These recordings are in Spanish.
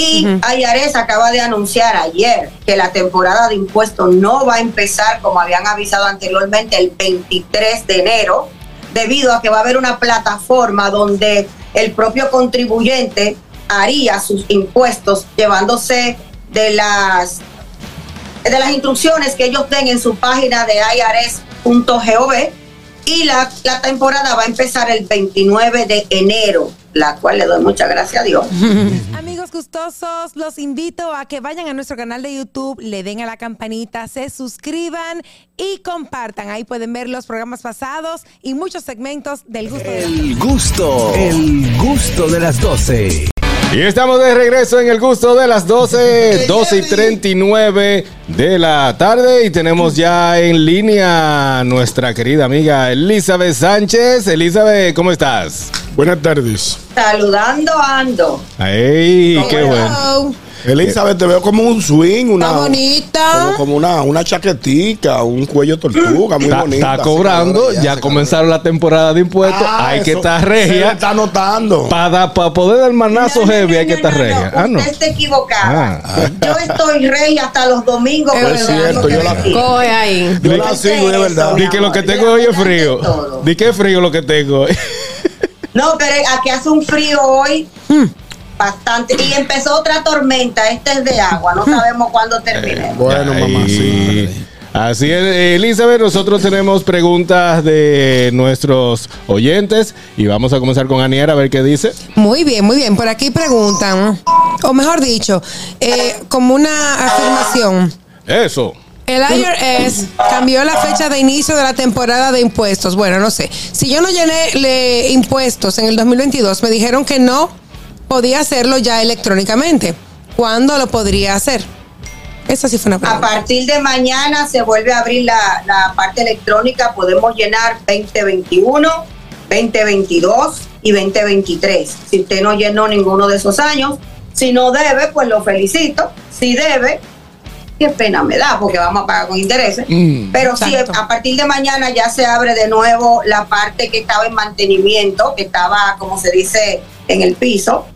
Y IRS acaba de anunciar ayer que la temporada de impuestos no va a empezar como habían avisado anteriormente el 23 de enero, debido a que va a haber una plataforma donde el propio contribuyente haría sus impuestos llevándose de las de las instrucciones que ellos den en su página de irs.gov y la, la temporada va a empezar el 29 de enero la cual le doy muchas gracias a Dios. Amigos gustosos, los invito a que vayan a nuestro canal de YouTube, le den a la campanita, se suscriban y compartan. Ahí pueden ver los programas pasados y muchos segmentos del gusto. de El gusto, el gusto de las 12. Y estamos de regreso en el gusto de las 12, 12 y 39 de la tarde. Y tenemos ya en línea nuestra querida amiga Elizabeth Sánchez. Elizabeth, ¿cómo estás? Buenas tardes. Saludando ando. ¡Ay, qué bueno! Elizabeth, te veo como un swing, una. Está bonita. Como, como una, una chaquetica, un cuello tortuga, muy Está, bonita. está cobrando, ya se comenzaron la temporada de impuestos. Ah, hay que estar Se regia. está notando. Para poder dar manazo No, no, heavy, no, hay que estar no, regia. no, Ah, no. Usted está equivocada. Ah. Yo estoy rey hasta los domingos. Es cierto, yo la-. Coge ahí. Yo la sigo, es verdad. Di que lo que tengo hoy es frío. Di que es frío lo que tengo hoy. No, pero aquí hace un frío hoy bastante. Y empezó otra tormenta. Este es de agua. No sabemos cuándo termine. Bueno, mamá, sí. Así es, Elizabeth, nosotros tenemos preguntas de nuestros oyentes y vamos a comenzar con Aniera a ver qué dice. Muy bien, muy bien. Por aquí preguntan, o mejor dicho, eh, como una afirmación. Eso. El IRS cambió la fecha de inicio de la temporada de impuestos. Bueno, no sé. Si yo no llené le- impuestos en el 2022, me dijeron que no podía hacerlo ya electrónicamente. ¿Cuándo lo podría hacer? Esa sí fue una A pregunta. partir de mañana se vuelve a abrir la, la parte electrónica. Podemos llenar 2021, 2022 y 2023. Si usted no llenó ninguno de esos años, si no debe, pues lo felicito. Si debe, qué pena me da porque vamos a pagar con intereses. Mm. Pero sí, a partir de mañana ya se abre de nuevo la parte que estaba en mantenimiento, que estaba, como se dice, en el piso.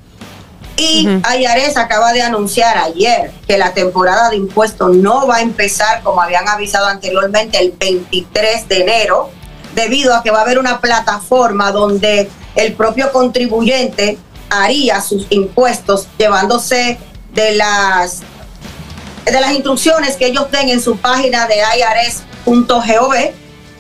Y IRS acaba de anunciar ayer que la temporada de impuestos no va a empezar como habían avisado anteriormente el 23 de enero, debido a que va a haber una plataforma donde el propio contribuyente haría sus impuestos llevándose de las de las instrucciones que ellos den en su página de irs.gov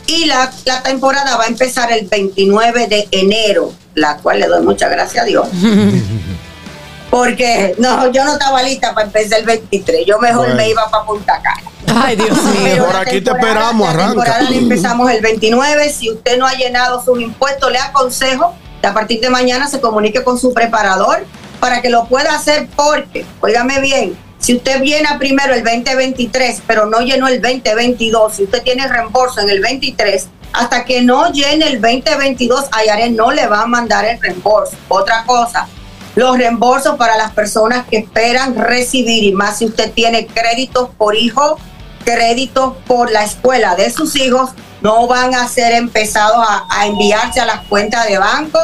y la, la temporada va a empezar el 29 de enero, la cual le doy muchas gracias a Dios. Porque no, yo no estaba lista para empezar el 23, yo mejor Bueno. me iba para Punta Cana. Ay, Dios Pero Por la aquí te esperamos, La arranca. temporada la empezamos el 29. Si usted no ha llenado sus impuestos, le aconsejo que a partir de mañana se comunique con su preparador para que lo pueda hacer porque, óigame bien, si usted llena primero el 2023, pero no llenó el 2022, si usted tiene reembolso en el 23, hasta que no llene el 2022, IARES no le va a mandar el reembolso. Otra cosa, los reembolsos para las personas que esperan recibir, y más si usted tiene créditos por hijo, créditos por la escuela de sus hijos, no van a ser empezados a, a enviarse a las cuentas de banco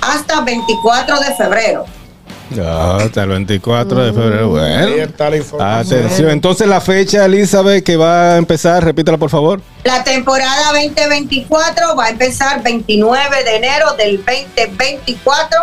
hasta 24 de febrero. Hasta el 24 de febrero. Ahí Bueno. está la información. Atención. Entonces la fecha, Elizabeth, que va a empezar, repítela por favor. La temporada 2024 va a empezar 29 de enero del 2024.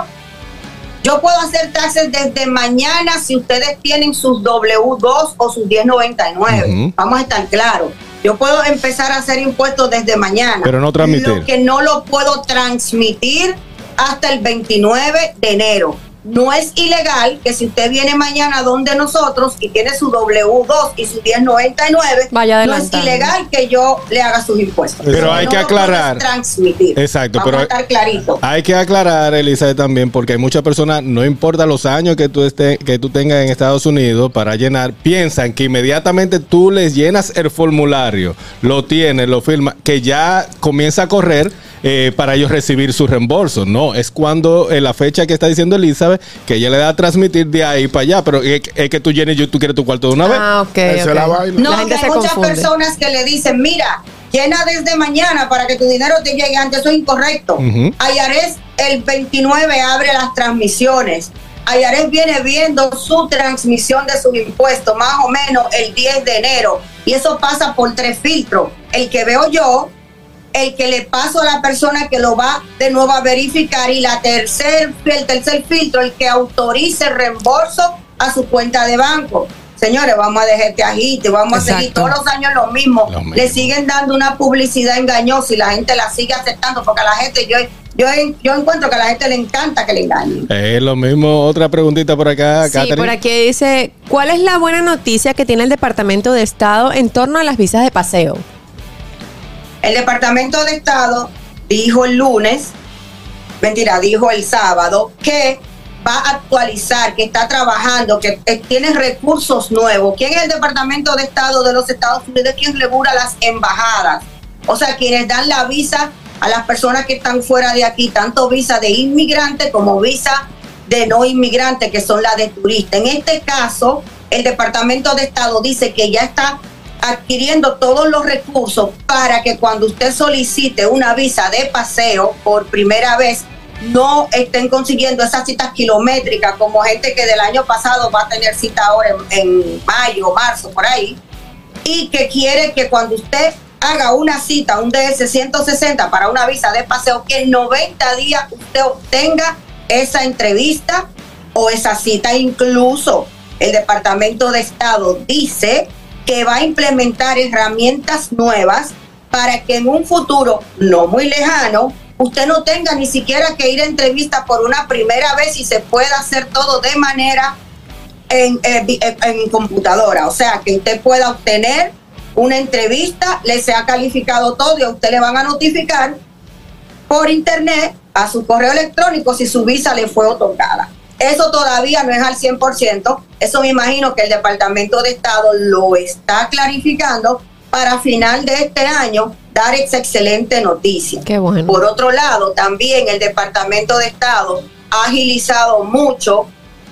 Yo puedo hacer taxes desde mañana si ustedes tienen sus W2 o sus 1099. Ujú. Vamos a estar claros. Yo puedo empezar a hacer impuestos desde mañana. Pero no transmitir. Lo que no lo puedo transmitir hasta el 29 de enero. No es ilegal que si usted viene mañana donde nosotros y tiene su W2 y su 1099, Vaya no es ilegal que yo le haga sus impuestos. Pero hay no que aclarar. transmitir. Exacto, Vamos pero- a estar clarito. Hay que aclarar, Elizabeth, también, porque hay muchas personas, no importa los años que tú, esté, que tú tengas en Estados Unidos para llenar, piensan que inmediatamente tú les llenas el formulario, lo tienes, lo firmas, que ya comienza a correr eh, para ellos recibir su reembolso. No, es cuando en la fecha que está diciendo Elizabeth, que ella le da a transmitir de ahí para allá, pero es, es que tú llenes, yo- tú quieres tu cuarto de una vez. Ah, ok. Esa es ok. la vaina. No, La que gente hay se muchas confunde. personas que le dicen, mira, llena desde mañana para que tu dinero te llegue antes. Eso es incorrecto. Ujú. Ayares el 29 abre las transmisiones. Ayares viene viendo su transmisión de sus impuestos más o menos el 10 de enero y eso pasa por tres filtros. El que veo yo, el que le paso a la persona que lo va de nuevo a verificar y la tercer, el tercer filtro, el que autorice el reembolso a su cuenta de banco. Señores, vamos a dejar este agite, vamos a seguir todos los años lo mismo. Lo mismo. Le siguen dando una publicidad engañosa y la gente la sigue aceptando porque a la gente, yo, yo, yo encuentro que a la gente le encanta que le engañen. Es lo mismo. Otra preguntita por acá, Sí, Catherine. por aquí dice, ¿cuál es la buena noticia que tiene el Departamento de Estado en torno a las visas de paseo? El Departamento de Estado dijo el lunes, mentira, dijo el sábado, que va a actualizar, que está trabajando, que eh, tiene recursos nuevos. ¿Quién es el Departamento de Estado de los Estados Unidos? ¿Quién regula las embajadas? O sea, quienes dan la visa a las personas que están fuera de aquí, tanto visa de inmigrante como visa de no inmigrante, que son las de turista. En este caso, el Departamento de Estado dice que ya está adquiriendo todos los recursos para que cuando usted solicite una visa de paseo por primera vez, no estén consiguiendo esas citas kilométricas como gente que del año pasado va a tener cita ahora en, en mayo, marzo, por ahí, y que quiere que cuando usted haga una cita, un DS 160 para una visa de paseo, que en 90 días usted obtenga esa entrevista o esa cita. Incluso el Departamento de Estado dice que va a implementar herramientas nuevas para que en un futuro no muy lejano usted no tenga ni siquiera que ir a entrevista por una primera vez y se pueda hacer todo de manera en, eh, en- en computadora. O sea, que usted pueda obtener una entrevista, le sea calificado todo y a usted le van a notificar por internet a su correo electrónico si su visa le fue otorgada. Eso todavía no es al 100%, eso me imagino que el Departamento de Estado lo está clarificando para final de este año dar esa excelente noticia. Qué bueno. Por otro lado, también el Departamento de Estado ha agilizado mucho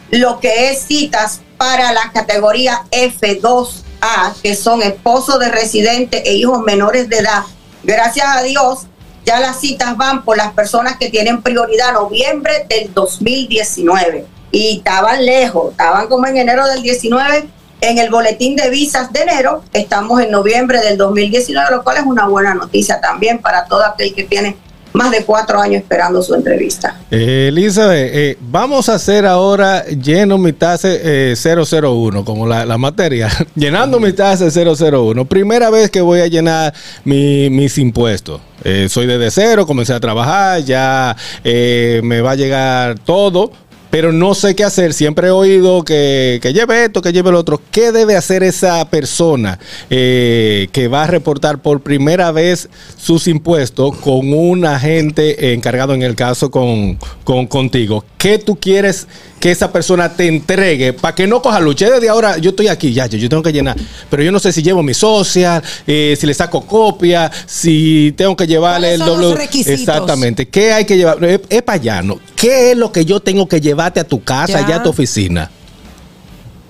lo que es citas para la categoría F2A, que son esposos de residentes e hijos menores de edad. Gracias a Dios, ya las citas van por las personas que tienen prioridad noviembre del 2019. Y estaban lejos, estaban como en enero del 19 en el boletín de visas de enero. Estamos en noviembre del 2019, lo cual es una buena noticia también para todo aquel que tiene más de cuatro años esperando su entrevista. Eh, Elizabeth, eh, vamos a hacer ahora lleno mi tasa eh, 001, como la, la materia. Llenando mi tasa 001. Primera vez que voy a llenar mi- mis impuestos. Eh, soy desde cero, comencé a trabajar, ya eh, me va a llegar todo. Pero no sé qué hacer. Siempre he oído que, que lleve esto, que lleve lo otro. ¿Qué debe hacer esa persona eh, que va a reportar por primera vez sus impuestos con un agente encargado en el caso con, con- contigo? ¿Qué tú quieres que esa persona te entregue para que no coja lucha? Desde ahora yo estoy aquí, ya, yo, yo tengo que llenar. Pero yo no sé si llevo mi social, eh, si le saco copia, si tengo que llevarle el ¿Cuáles son doble. Exactamente. ¿Qué hay que llevar? Es, es para allá, ¿no? ¿Qué es lo que yo tengo que llevarte a tu casa, Ya. ya a tu oficina?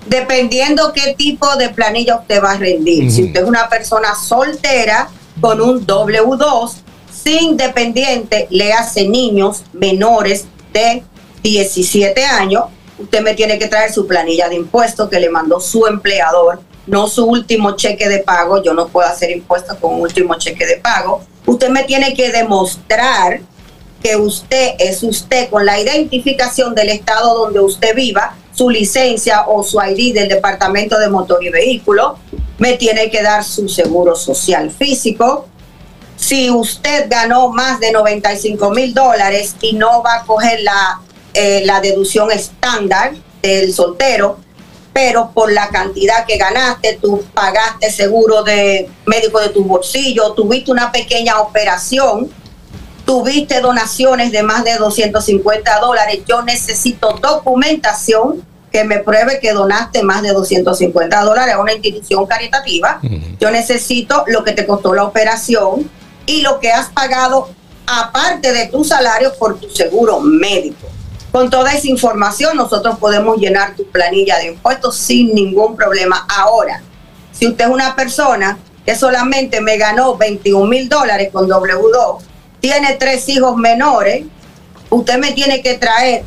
dependiendo qué tipo de planilla usted va a rendir. Si usted es una persona soltera con un W2, sin dependiente, le hace niños menores de 17 años, usted me tiene que traer su planilla de impuestos que le mandó su empleador, no su último cheque de pago. Yo no puedo hacer impuestos con un último cheque de pago. Usted me tiene que demostrar que usted es usted con la identificación del estado donde usted viva, su licencia o su ID del Departamento de Motor y Vehículo, me tiene que dar su seguro social físico. Si usted ganó más de 95 mil dólares y no va a coger la, eh, la deducción estándar del soltero, pero por la cantidad que ganaste, tú pagaste seguro de médico de tu bolsillo, tuviste una pequeña operación, tuviste donaciones de más de 250 dólares, yo necesito documentación que me pruebe que donaste más de 250 dólares a una institución caritativa. Yo necesito lo que te costó la operación y lo que has pagado aparte de tu salario por tu seguro médico. Con toda esa información nosotros podemos llenar tu planilla de impuestos sin ningún problema. Ahora, si usted es una persona que solamente me ganó 21 mil dólares con W2, tiene tres hijos menores, usted me tiene que traer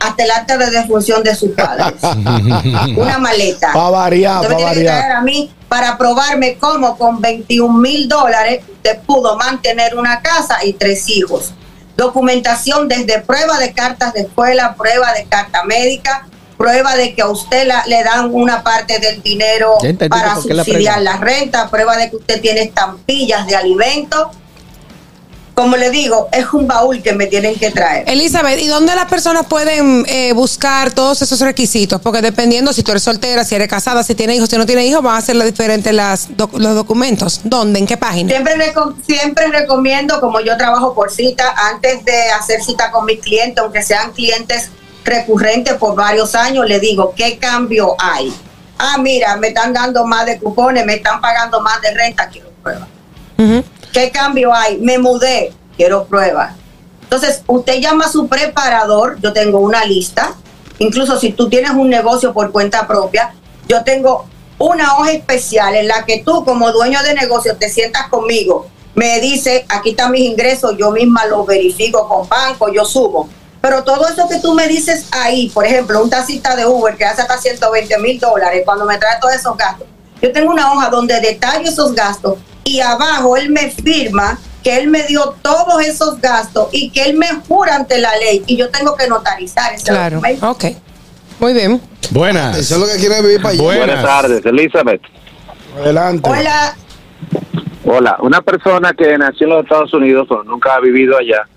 hasta el acta de defunción de sus padres. una maleta. Pa' variar, Usted me tiene que traer a mí para probarme cómo con 21 mil dólares usted pudo mantener una casa y tres hijos. Documentación desde prueba de cartas de escuela, prueba de carta médica, prueba de que a usted la- le dan una parte del dinero para qué la subsidiar la renta, prueba de que usted tiene estampillas de alimentos. Como le digo, es un baúl que me tienen que traer. Elizabeth, ¿y dónde las personas pueden eh, buscar todos esos requisitos? Porque dependiendo si tú eres soltera, si eres casada, si tienes hijos, si no tienes hijos, van a ser diferentes las, doc- los documentos. ¿Dónde? ¿En qué página? Siempre, reco- siempre recomiendo, como yo trabajo por cita, antes de hacer cita con mis clientes, aunque sean clientes recurrentes por varios años, le digo, ¿qué cambio hay? Ah, mira, me están dando más de cupones, me están pagando más de renta, quiero prueba. Ujú. ¿Qué cambio hay? Me mudé, quiero prueba. Entonces, usted llama a su preparador, yo tengo una lista, incluso si tú tienes un negocio por cuenta propia, yo tengo una hoja especial en la que tú como dueño de negocio te sientas conmigo, me dice, aquí están mis ingresos, yo misma los verifico con banco, yo subo. Pero todo eso que tú me dices ahí, por ejemplo, un tacita de Uber que hace hasta 120 mil dólares cuando me trae todos esos gastos, yo tengo una hoja donde detallo esos gastos y abajo él me firma que él me dio todos esos gastos y que él me jura ante la ley y yo tengo que notarizar ese Claro. documento. Ok. Muy bien. Buenas. Eso es lo que quiere vivir para allá. Buenas. Buenas tardes, Elizabeth. Adelante. Hola, Hola, una persona que nació en los Estados Unidos pero nunca ha vivido allá,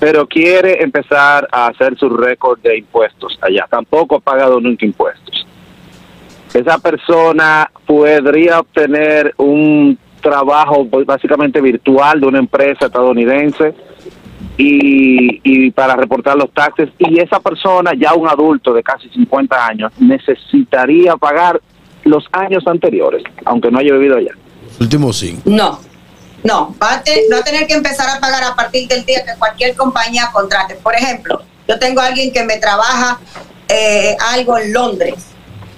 pero quiere empezar a hacer su récord de impuestos allá. Tampoco ha pagado nunca impuestos. Esa persona podría obtener un trabajo pues, básicamente virtual de una empresa estadounidense y, y para reportar los taxes y esa persona ya un adulto de casi 50 años necesitaría pagar los años anteriores, aunque no haya vivido allá. Los últimos cinco. no, no, va a, te- va a tener que empezar a pagar a partir del día que cualquier compañía contrate. Por ejemplo, yo tengo a alguien que me trabaja eh, algo en Londres,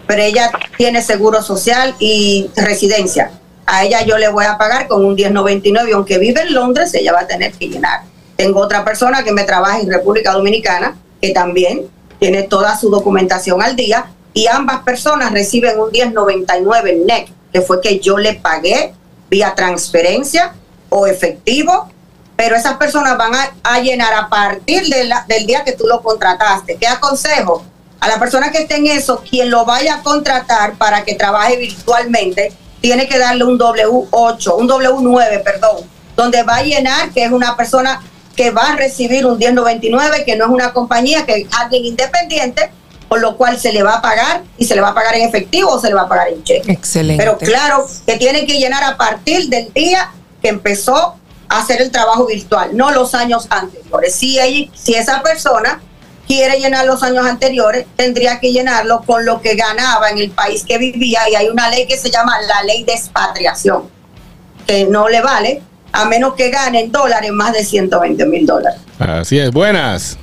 pero ella tiene seguro social y residencia. A ella yo le voy a pagar con un 1099 y aunque vive en Londres, ella va a tener que llenar. Tengo otra persona que me trabaja en República Dominicana, que también tiene toda su documentación al día, y ambas personas reciben un 1099 NEC, que fue que yo le pagué vía transferencia o efectivo, pero esas personas van a, llenar a partir del día que tú lo contrataste. ¿Qué aconsejo? A la persona que esté en eso, quien lo vaya a contratar para que trabaje virtualmente, tiene que darle un W8, un W9, perdón, donde va a llenar que es una persona que va a recibir un 1099, que no es una compañía, que es alguien independiente, por lo cual se le va a pagar y se le va a pagar en efectivo o se le va a pagar en cheque. Excelente. Pero claro que tiene que llenar a partir del día que empezó a hacer el trabajo virtual, no los años anteriores. Si, si esa persona quiere llenar los años anteriores, tendría que llenarlo con lo que ganaba en el país que vivía y hay una ley que se llama la ley de expatriación, que no le vale a menos que gane en dólares más de 120 mil dólares. Así es. Buenas.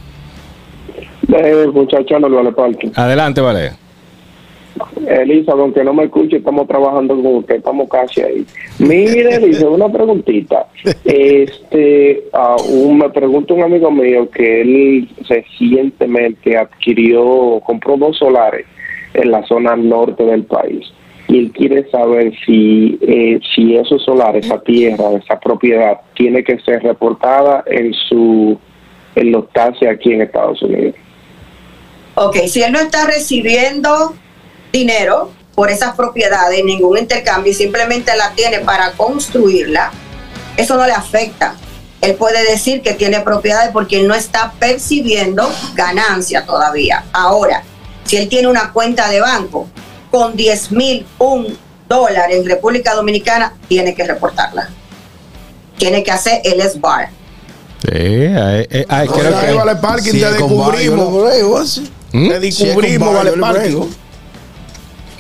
Eh, muchacho, no vale parque. Adelante, vale. Elisa, aunque no me escuche, estamos trabajando con usted, estamos casi ahí. Mire, Elisa, una preguntita. Este, ah, un- me pregunta un amigo mío que él recientemente adquirió, compró dos solares en la zona norte del país. Y él quiere saber si, eh, si esos solares, esa tierra, esa propiedad, tiene que ser reportada en su en los taxes aquí en Estados Unidos. Ok, si él no está recibiendo dinero por esas propiedades, ningún intercambio, y simplemente la tiene para construirla, eso no le afecta. Él puede decir que tiene propiedades porque él no está percibiendo ganancia todavía. Ahora, si él tiene una cuenta de banco con 10 mil, un dólar en República Dominicana, tiene que reportarla. Tiene que hacer el SBAR. Sí, ay, ay, No, creo ahí que- vale parking, te descubrimos. Te descubrimos, vale parking.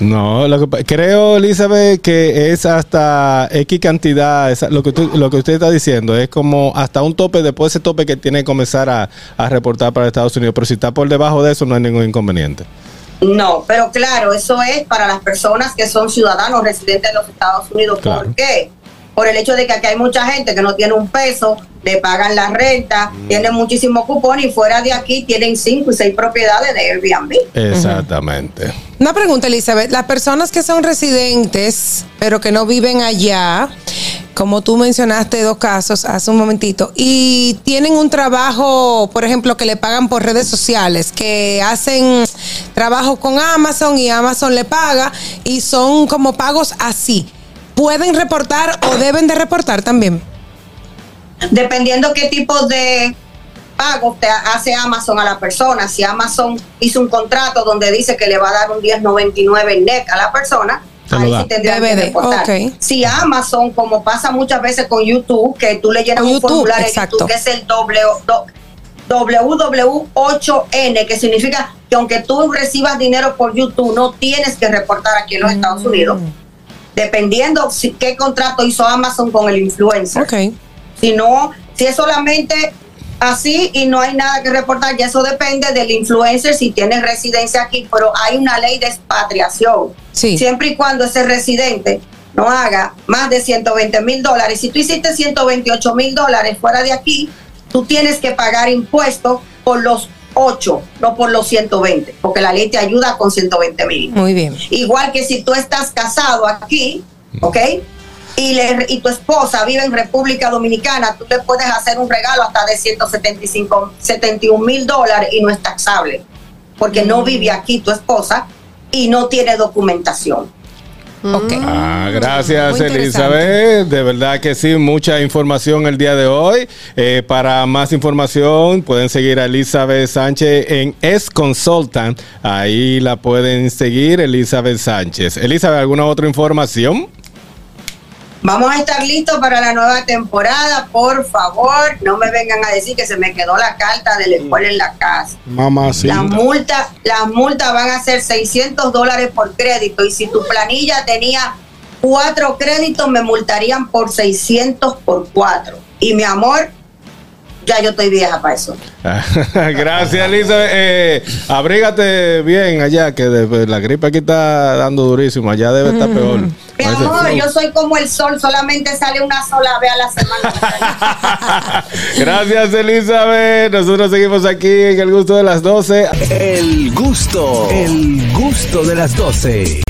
No, lo que creo, Elizabeth, que es hasta X cantidad, lo que, tú- lo que usted está diciendo, es como hasta un tope, después de ese tope que tiene que comenzar a, a reportar para Estados Unidos, pero si está por debajo de eso no hay ningún inconveniente. No, pero claro, eso es para las personas que son ciudadanos residentes de los Estados Unidos. Claro. ¿Por qué? Por el hecho de que aquí hay mucha gente que no tiene un peso, le pagan la renta, tienen muchísimos cupones y fuera de aquí tienen cinco y seis propiedades de Airbnb. Exactamente. Una pregunta, Elizabeth. Las personas que son residentes, pero que no viven allá, como tú mencionaste dos casos hace un momentito, y tienen un trabajo, por ejemplo, que le pagan por redes sociales, que hacen trabajo con Amazon y Amazon le paga, y son como pagos así. ¿Pueden reportar o deben de reportar también? Dependiendo qué tipo de pago te hace Amazon a la persona, si Amazon hizo un contrato donde dice que le va a dar un 10.99 net a la persona, ahí sí tendría que reportar. Si Amazon, como pasa muchas veces con YouTube, que tú le llenas un YouTube, formulario en exacto. YouTube que es el W, do- WW8N, que significa que aunque tú recibas dinero por YouTube, no tienes que reportar aquí en los Estados Unidos, Mm. Dependiendo si, qué contrato hizo Amazon con el influencer. Ok. Si no, si es solamente así y no hay nada que reportar, ya eso depende del influencer si tiene residencia aquí, pero hay una ley de expatriación. Sí. Siempre y cuando ese residente no haga más de 120 mil dólares. Si tú hiciste 128 mil dólares fuera de aquí, tú tienes que pagar impuestos por los 8, no por los 120, porque la ley te ayuda con 120 mil. Muy bien. Igual que si tú estás casado aquí, ¿ok? Y, le- y tu esposa vive en República Dominicana, tú le puedes hacer un regalo hasta de 175, 71 mil dólares y no es taxable, porque no vive aquí tu esposa y no tiene documentación. Ok. Ah, gracias Muy interesante. Elizabeth, de verdad que sí, mucha información el día de hoy. Eh, para más información pueden seguir a Elizabeth Sánchez en Es Consultant, ahí la pueden seguir Elizabeth Sánchez. Elizabeth, ¿alguna otra información? Vamos a estar listos para la nueva temporada, por favor, no me vengan a decir que se me quedó la carta de la escuela en la casa. Mamá, sí. Las multas, las multas van a ser 600 dólares por crédito y si tu planilla tenía cuatro créditos me multarían por 600 por cuatro. Y mi amor, ya yo estoy vieja para eso. Gracias, Elizabeth. Eh, abrígate bien allá, que de- la gripe aquí está dando durísimo. Allá debe estar peor. Mi amor, yo soy como el sol, solamente sale una sola vez a la semana. Gracias, Elizabeth. Nosotros seguimos aquí en el gusto de las 12. El gusto, el gusto de las 12.